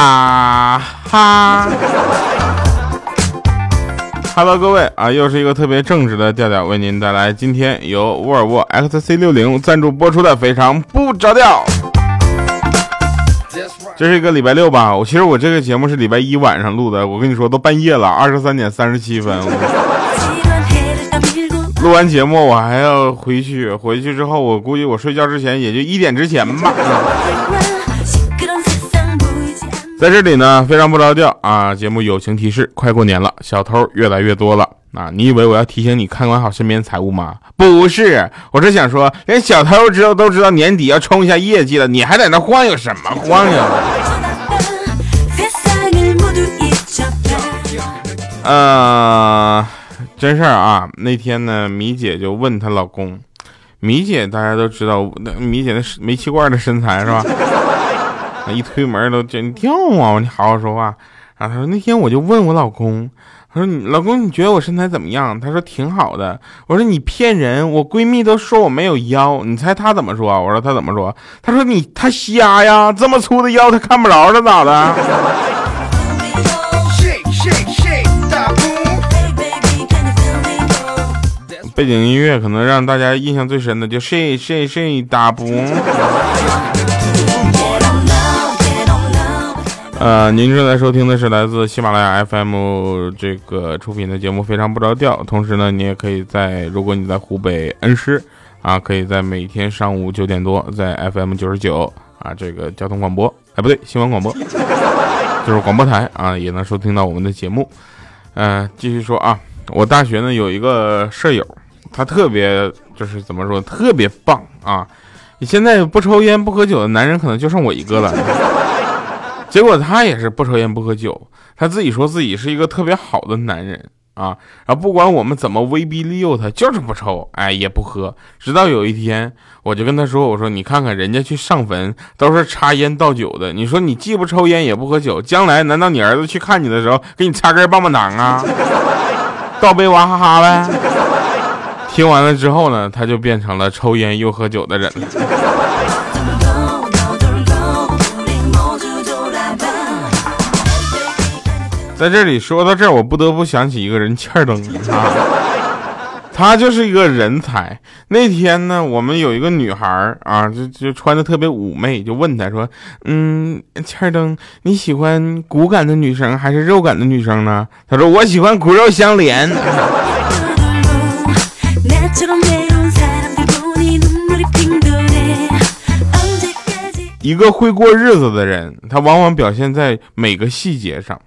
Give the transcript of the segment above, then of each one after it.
啊哈！Hello，各位啊，又是一个特别正直的调调，为您带来今天由沃尔沃 XC60 赞助播出的非常不着调。这是一个礼拜六吧？我其实我这个节目是礼拜一晚上录的，我跟你说都半夜了，二十三点三十七分。录完节目我还要回去，回去之后我估计我睡觉之前也就一点之前吧。在这里呢，非常不着调啊！节目友情提示：快过年了，小偷越来越多了啊！你以为我要提醒你看管好身边财物吗？不是，我是想说，连小偷知道都知道年底要冲一下业绩了，你还在那晃悠什么晃悠？呃，真事儿啊！那天呢，米姐就问她老公，米姐大家都知道，那米姐那煤气罐的身材是吧？一推门都真掉啊！你好好说话。然后他说那天我就问我老公，他说你老公你觉得我身材怎么样？他说挺好的。我说你骗人，我闺蜜都说我没有腰。你猜他怎么说？我说他怎么说？他说你他瞎呀，这么粗的腰他看不着了咋的？背景音乐可能让大家印象最深的就谁谁谁大步。呃，您正在收听的是来自喜马拉雅 FM 这个出品的节目《非常不着调》。同时呢，你也可以在，如果你在湖北恩施啊，可以在每天上午九点多，在 FM 九十九啊，这个交通广播，哎，不对，新闻广播，就是广播台啊，也能收听到我们的节目。嗯，继续说啊，我大学呢有一个舍友，他特别就是怎么说，特别棒啊！你现在不抽烟不喝酒的男人，可能就剩我一个了。结果他也是不抽烟不喝酒，他自己说自己是一个特别好的男人啊，然后不管我们怎么威逼利诱他，就是不抽，哎也不喝。直到有一天，我就跟他说：“我说你看看人家去上坟都是插烟倒酒的，你说你既不抽烟也不喝酒，将来难道你儿子去看你的时候给你插根棒棒糖啊？倒杯娃哈哈呗？”听完了之后呢，他就变成了抽烟又喝酒的人了。在这里说到这儿，我不得不想起一个人，欠儿灯啊，他就是一个人才。那天呢，我们有一个女孩啊，就就穿的特别妩媚，就问他说：“嗯，欠儿灯，你喜欢骨感的女生还是肉感的女生呢？”他说：“我喜欢骨肉相连。” 一个会过日子的人，他往往表现在每个细节上。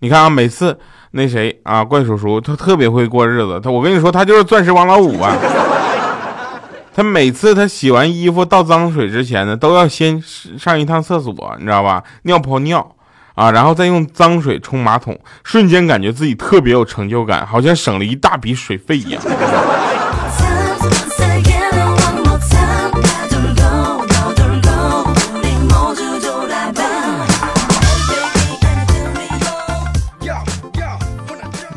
你看啊，每次那谁啊，怪叔叔他特别会过日子。他我跟你说，他就是钻石王老五啊。他每次他洗完衣服倒脏水之前呢，都要先上一趟厕所，你知道吧？尿泡尿啊，然后再用脏水冲马桶，瞬间感觉自己特别有成就感，好像省了一大笔水费一样。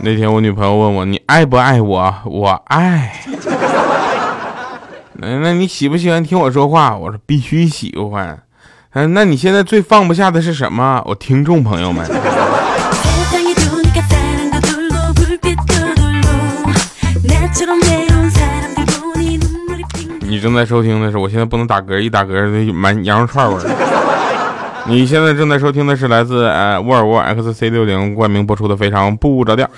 那天我女朋友问我：“你爱不爱我？”我爱。那那你喜不喜欢听我说话？我说必须喜欢。嗯，那你现在最放不下的是什么？我听众朋友们。你正在收听的是，我现在不能打嗝，一打嗝的满羊肉串味儿。你现在正在收听的是来自呃沃尔沃 XC60 冠名播出的非常不着调。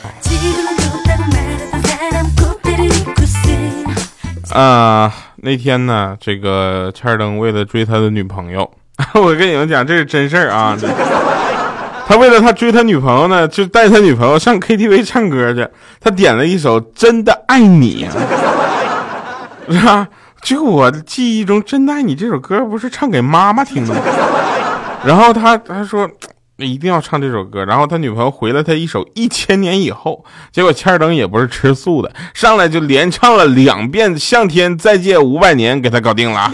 啊，那天呢，这个欠登为了追他的女朋友，我跟你们讲，这是真事儿啊。他为了他追他女朋友呢，就带他女朋友上 KTV 唱歌去。他点了一首《真的爱你》，是吧？就我记忆中，《真的爱你》这首歌不是唱给妈妈听的吗？然后他他说一定要唱这首歌，然后他女朋友回了他一首《一千年以后》，结果千儿登也不是吃素的，上来就连唱了两遍《向天再借五百年》，给他搞定了。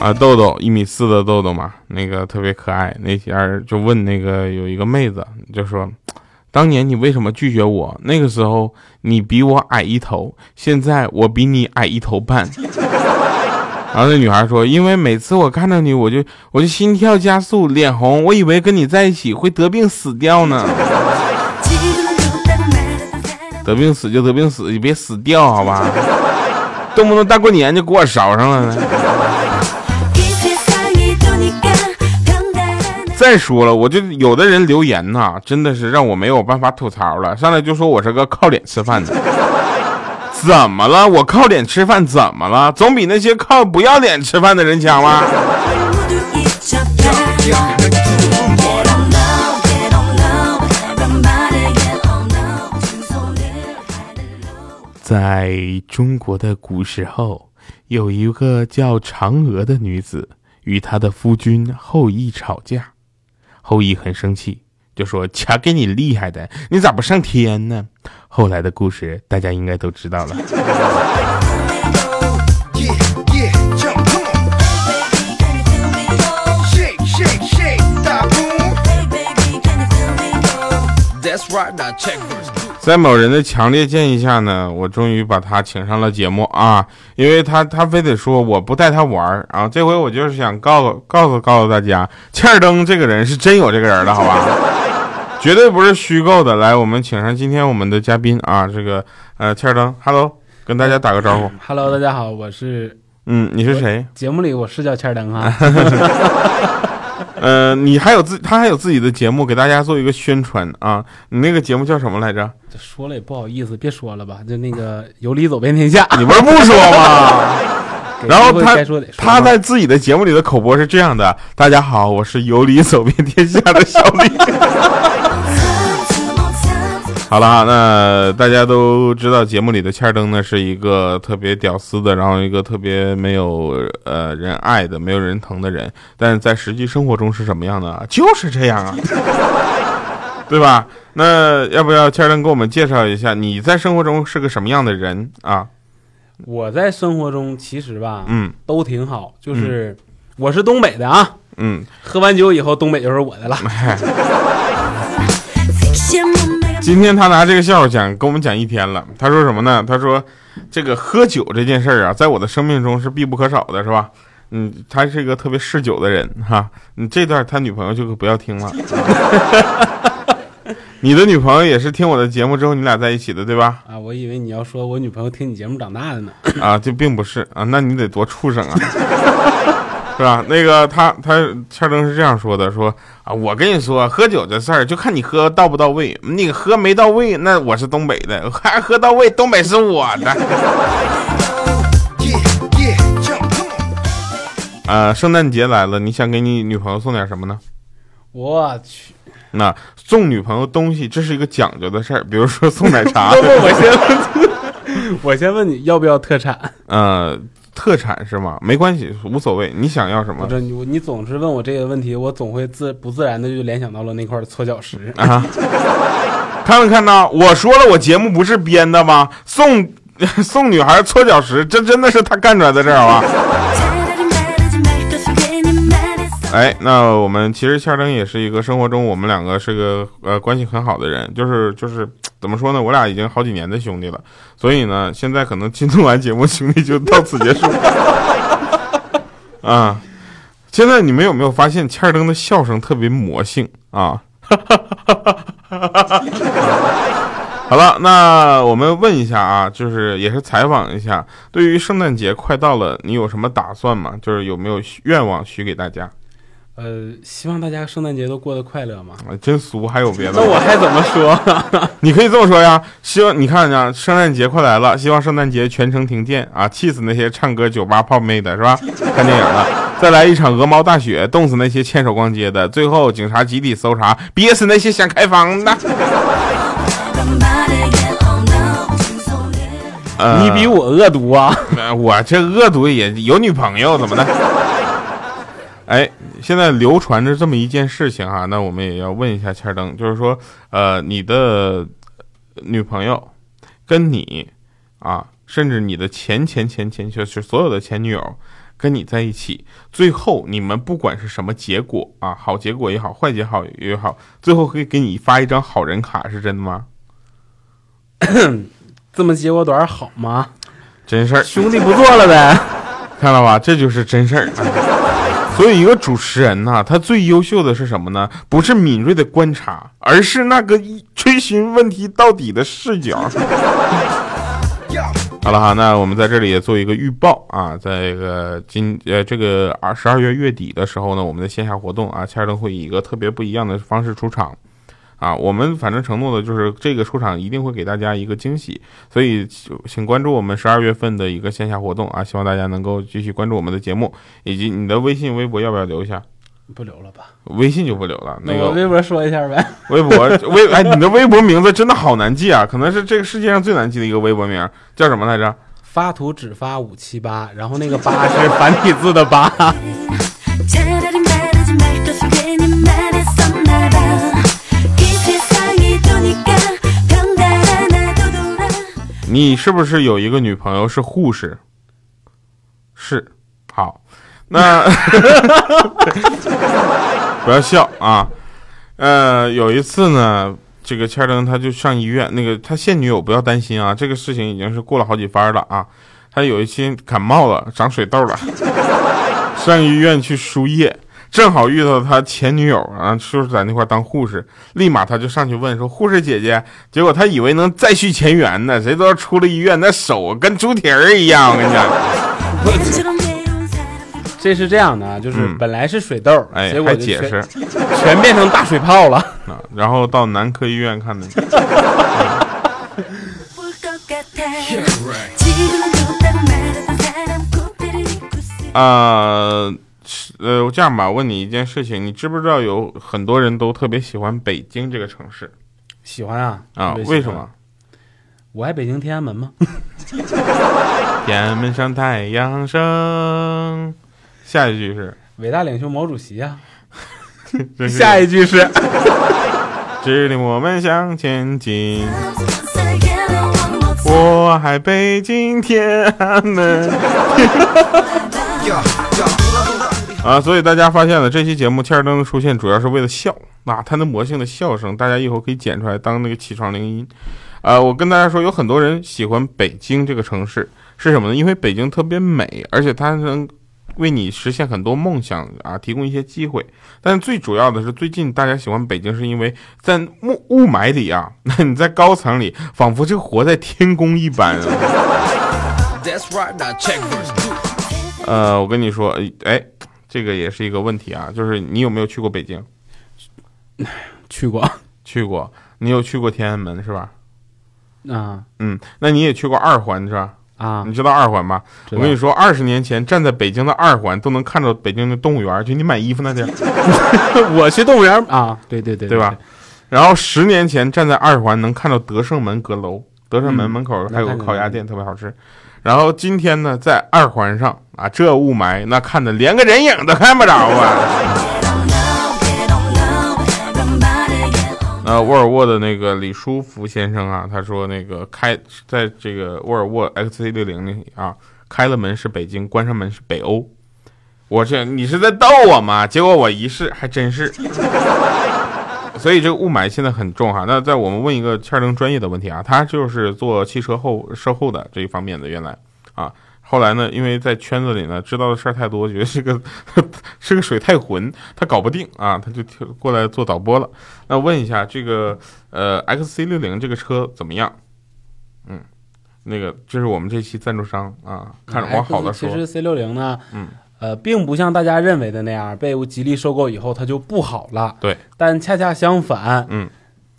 啊，豆豆一米四的豆豆嘛，那个特别可爱，那天就问那个有一个妹子，就说。当年你为什么拒绝我？那个时候你比我矮一头，现在我比你矮一头半。然后那女孩说：“因为每次我看到你，我就我就心跳加速，脸红，我以为跟你在一起会得病死掉呢。得病死就得病死，你别死掉好吧？动不动大过年就给我捎上了呢。”再说了，我就有的人留言呐，真的是让我没有办法吐槽了。上来就说我是个靠脸吃饭的，怎么了？我靠脸吃饭怎么了？总比那些靠不要脸吃饭的人强吗？在中国的古时候，有一个叫嫦娥的女子与她的夫君后羿吵架。后羿很生气，就说：“瞧给你厉害的，你咋不上天呢？”后来的故事大家应该都知道了。在某人的强烈建议下呢，我终于把他请上了节目啊！因为他他非得说我不带他玩儿啊，这回我就是想告诉告诉告诉大家，切尔登这个人是真有这个人的，好吧？绝对不是虚构的。来，我们请上今天我们的嘉宾啊，这个呃切尔登，Hello，跟大家打个招呼。Hello，大家好，我是嗯，你是谁？节目里我是叫切尔登哈。呃，你还有自他还有自己的节目给大家做一个宣传啊！你那个节目叫什么来着？这说了也不好意思，别说了吧。就那个有理走遍天下，你不是不说吗？然后他他在自己的节目里的口播是这样的：大家好，我是有理走遍天下的小李。好了，那大家都知道节目里的欠灯呢是一个特别屌丝的，然后一个特别没有呃人爱的、没有人疼的人。但是在实际生活中是什么样的？就是这样啊，对吧？那要不要欠灯给我们介绍一下你在生活中是个什么样的人啊？我在生活中其实吧，嗯，都挺好。就是我是东北的啊，嗯，喝完酒以后东北就是我的了。今天他拿这个笑话讲，跟我们讲一天了。他说什么呢？他说，这个喝酒这件事儿啊，在我的生命中是必不可少的，是吧？嗯，他是一个特别嗜酒的人，哈。你这段他女朋友就不要听了。你的女朋友也是听我的节目之后你俩在一起的，对吧？啊，我以为你要说我女朋友听你节目长大的呢。啊，这并不是啊，那你得多畜生啊！是吧？那个他他欠灯是这样说的：说啊，我跟你说，喝酒这事儿就看你喝到不到位。你喝没到位，那我是东北的；还喝到位，东北是我的。呃，圣诞节来了，你想给你女朋友送点什么呢？我去，那送女朋友东西，这是一个讲究的事儿。比如说送奶茶。不不，我先问，我先问你要不要特产？呃。特产是吗？没关系，无所谓。你想要什么？这你你总是问我这个问题，我总会自不自然的就联想到了那块搓脚石啊。看没看到？我说了，我节目不是编的吗？送 送女孩搓脚石，这真的是他干出来的事儿啊。哎，那我们其实夏征也是一个生活中我们两个是个呃关系很好的人，就是就是怎么说呢？我俩已经好几年的兄弟了，所以呢，现在可能进录完节目，兄弟就到此结束。啊，现在你们有没有发现欠灯的笑声特别魔性啊？哈 好了，那我们问一下啊，就是也是采访一下，对于圣诞节快到了，你有什么打算吗？就是有没有愿望许给大家？呃，希望大家圣诞节都过得快乐嘛。真俗，还有别的？那我还怎么说？你可以这么说呀。希望你看呀，圣诞节快来了，希望圣诞节全程停电啊，气死那些唱歌酒吧泡妹的是吧？看电影的，再来一场鹅毛大雪，冻死那些牵手逛街的，最后警察集体搜查，憋死那些想开房的。你比我恶毒啊！我这恶毒也有女朋友怎么的？哎。现在流传着这么一件事情哈，那我们也要问一下千灯，就是说，呃，你的女朋友跟你啊，甚至你的前前前前就是所有的前女友，跟你在一起，最后你们不管是什么结果啊，好结果也好，坏结好也好，最后会给你发一张好人卡，是真的吗？这么结果短好吗？真事儿，兄弟不做了呗。看到吧，这就是真事儿。所以，一个主持人呢，他最优秀的是什么呢？不是敏锐的观察，而是那个追寻问题到底的视角。好了哈，那我们在这里也做一个预报啊，在这个今呃这个二十二月月底的时候呢，我们的线下活动啊，切尔登会以一个特别不一样的方式出场。啊，我们反正承诺的就是这个出场一定会给大家一个惊喜，所以请关注我们十二月份的一个线下活动啊，希望大家能够继续关注我们的节目，以及你的微信、微博要不要留一下？不留了吧？微信就不留了。那个微博说一下呗。微博微哎，你的微博名字真的好难记啊，可能是这个世界上最难记的一个微博名，叫什么来着？发图只发五七八，然后那个八 是繁体字的八。你是不是有一个女朋友是护士？是，好，那 不要笑啊。呃，有一次呢，这个千灯他就上医院，那个他现女友不要担心啊，这个事情已经是过了好几番了啊。他有一期感冒了，长水痘了，上医院去输液。正好遇到他前女友啊，就是在那块当护士，立马他就上去问说：“护士姐姐。”结果他以为能再续前缘呢，谁知道出了医院那手跟猪蹄儿一样。我跟你讲，这是这样的啊，就是本来是水痘，哎，结果解释全变成大水泡了啊。然后到男科医院看的。啊。呃，这样吧，问你一件事情，你知不知道有很多人都特别喜欢北京这个城市？喜欢啊啊！为什么？我爱北京天安门吗？天安门上太阳升。下一句是伟大领袖毛主席啊。下一句是 指令我们向前进。我爱北京天安门。啊，所以大家发现了这期节目切尔登的出现主要是为了笑，啊，他那魔性的笑声，大家以后可以剪出来当那个起床铃音。啊，我跟大家说，有很多人喜欢北京这个城市，是什么呢？因为北京特别美，而且它能为你实现很多梦想啊，提供一些机会。但最主要的是，最近大家喜欢北京，是因为在雾雾霾里啊，那 你在高层里，仿佛就活在天宫一般。呃，我跟你说，哎。这个也是一个问题啊，就是你有没有去过北京？去过，去过。你有去过天安门是吧？啊，嗯，那你也去过二环是吧？啊，你知道二环吗？我跟你说，二十年前站在北京的二环都能看到北京的动物园，就你买衣服那地儿。我去动物园啊，对对对，对吧？然后十年前站在二环能看到德胜门阁楼，德胜门门口还有个烤鸭店，特别好吃。然后今天呢，在二环上啊，这雾霾那看的连个人影都看不着啊。呃，沃尔沃的那个李书福先生啊，他说那个开在这个沃尔沃 XC60 里啊，开了门是北京，关上门是北欧。我这你是在逗我吗？结果我一试还真是。所以这个雾霾现在很重哈。那在我们问一个欠灯专业的问题啊，他就是做汽车后售后的这一方面的，原来啊，后来呢，因为在圈子里呢知道的事儿太多，觉得这个 是个水太浑，他搞不定啊，他就过来做导播了。那问一下这个呃 XC 六零这个车怎么样？嗯，那个这是我们这期赞助商啊，看着往好的说。其实 C 六零呢，嗯。呃，并不像大家认为的那样，被吉利收购以后它就不好了。对，但恰恰相反，嗯，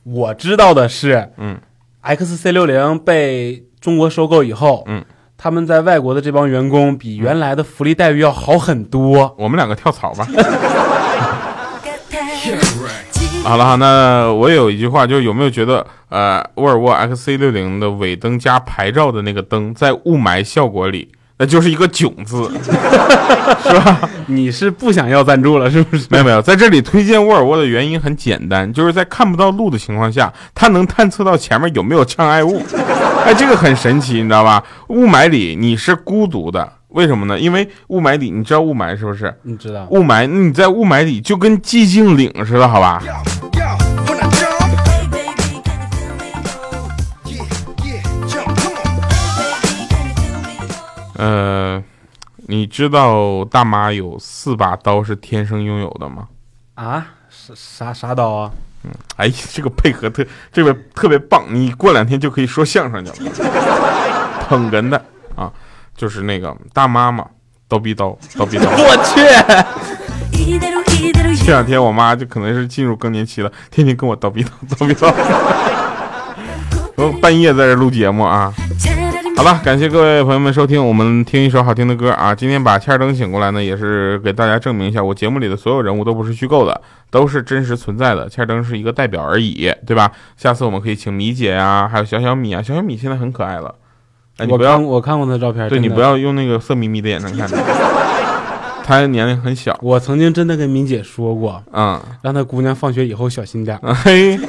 我知道的是，嗯，XC 六零被中国收购以后，嗯，他们在外国的这帮员工比原来的福利待遇要好很多。我们两个跳槽吧。好了哈，那我有一句话，就是有没有觉得，呃，沃尔沃 XC 六零的尾灯加牌照的那个灯，在雾霾效果里？那就是一个囧字，是吧？你是不想要赞助了，是不是？没有没有，在这里推荐沃尔沃的原因很简单，就是在看不到路的情况下，它能探测到前面有没有障碍物。哎，这个很神奇，你知道吧？雾霾里你是孤独的，为什么呢？因为雾霾里，你知道雾霾是不是？你知道雾霾，你在雾霾里就跟寂静岭似的，好吧？呃，你知道大妈有四把刀是天生拥有的吗？啊，啥啥啥刀啊？嗯，哎呀，这个配合特这个特别棒，你过两天就可以说相声去了。捧哏的啊，就是那个大妈嘛，刀逼刀，刀逼刀。我去！这两天我妈就可能是进入更年期了，天天跟我叨逼叨叨逼叨。我半夜在这录节目啊。好了，感谢各位朋友们收听，我们听一首好听的歌啊。今天把欠儿灯请过来呢，也是给大家证明一下，我节目里的所有人物都不是虚构的，都是真实存在的。欠儿灯是一个代表而已，对吧？下次我们可以请米姐呀，还有小小米啊，小小米现在很可爱了。哎，你不要，我看过他照片，对你不要用那个色眯眯的眼神看他，他年龄很小。我曾经真的跟米姐说过，嗯，让他姑娘放学以后小心点。嘿。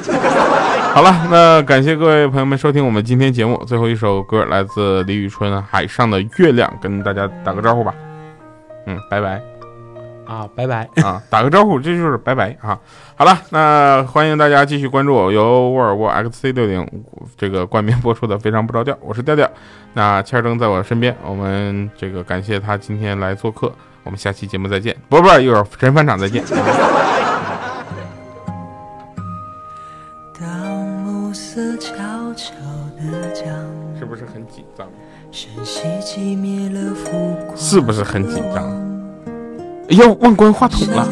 好了，那感谢各位朋友们收听我们今天节目。最后一首歌来自李宇春《海上的月亮》，跟大家打个招呼吧。嗯，拜拜。啊，拜拜啊，打个招呼，这就是拜拜啊。好了，那欢迎大家继续关注我由沃尔沃 XC 六零这个冠名播出的《非常不着调》，我是调调。那千灯在我身边，我们这个感谢他今天来做客。我们下期节目再见，不不，一会儿神返场再见。是不是很紧张？是不是很紧张？哎呀，忘关话筒了。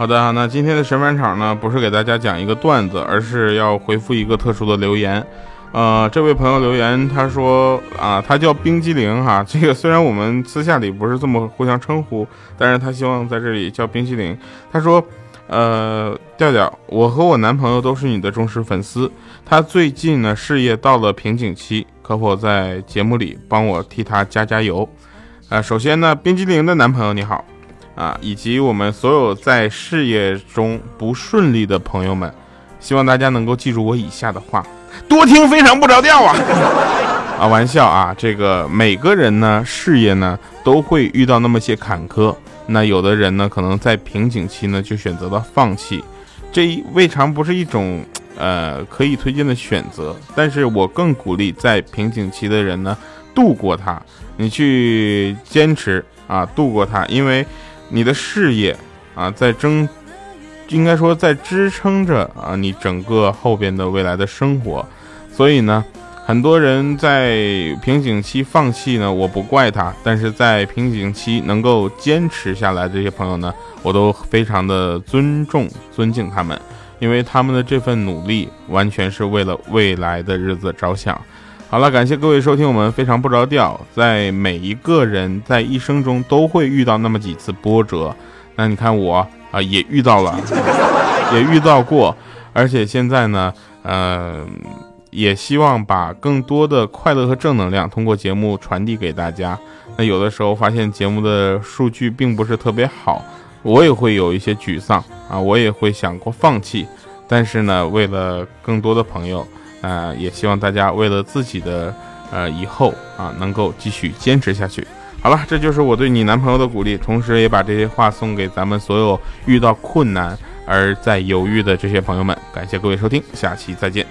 好的，那今天的神返场呢，不是给大家讲一个段子，而是要回复一个特殊的留言。呃，这位朋友留言，他说啊，他叫冰激凌哈。这个虽然我们私下里不是这么互相称呼，但是他希望在这里叫冰激凌。他说，呃，调调，我和我男朋友都是你的忠实粉丝。他最近呢事业到了瓶颈期，可否在节目里帮我替他加加油？啊，首先呢，冰激凌的男朋友你好。啊，以及我们所有在事业中不顺利的朋友们，希望大家能够记住我以下的话，多听非常不着调啊！啊，玩笑啊，这个每个人呢，事业呢都会遇到那么些坎坷，那有的人呢，可能在瓶颈期呢就选择了放弃，这未尝不是一种呃可以推荐的选择，但是我更鼓励在瓶颈期的人呢度过它，你去坚持啊，度过它，因为。你的事业啊，在争，应该说在支撑着啊，你整个后边的未来的生活。所以呢，很多人在瓶颈期放弃呢，我不怪他。但是在瓶颈期能够坚持下来这些朋友呢，我都非常的尊重、尊敬他们，因为他们的这份努力完全是为了未来的日子着想。好了，感谢各位收听我们非常不着调。在每一个人在一生中都会遇到那么几次波折，那你看我啊 也遇到了，也遇到过，而且现在呢，呃，也希望把更多的快乐和正能量通过节目传递给大家。那有的时候发现节目的数据并不是特别好，我也会有一些沮丧啊，我也会想过放弃，但是呢，为了更多的朋友。呃，也希望大家为了自己的呃以后啊，能够继续坚持下去。好了，这就是我对你男朋友的鼓励，同时也把这些话送给咱们所有遇到困难而在犹豫的这些朋友们。感谢各位收听，下期再见。